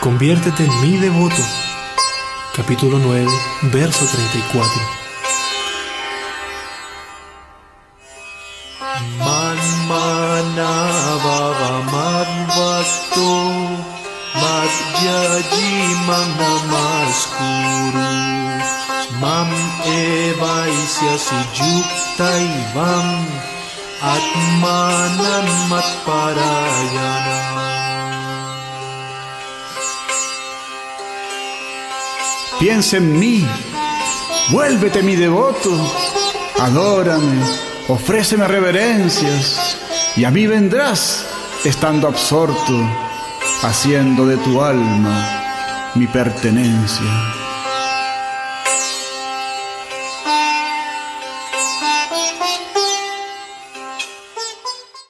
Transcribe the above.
Conviértete en mi devoto. Capítulo 9, verso 34. Manmanava madvakto madhyaji mang namaskuru mam evaisya sujuktaivam atmanan matparayana Piensa en mí, vuélvete mi devoto, adórame, ofréceme reverencias, y a mí vendrás estando absorto, haciendo de tu alma mi pertenencia.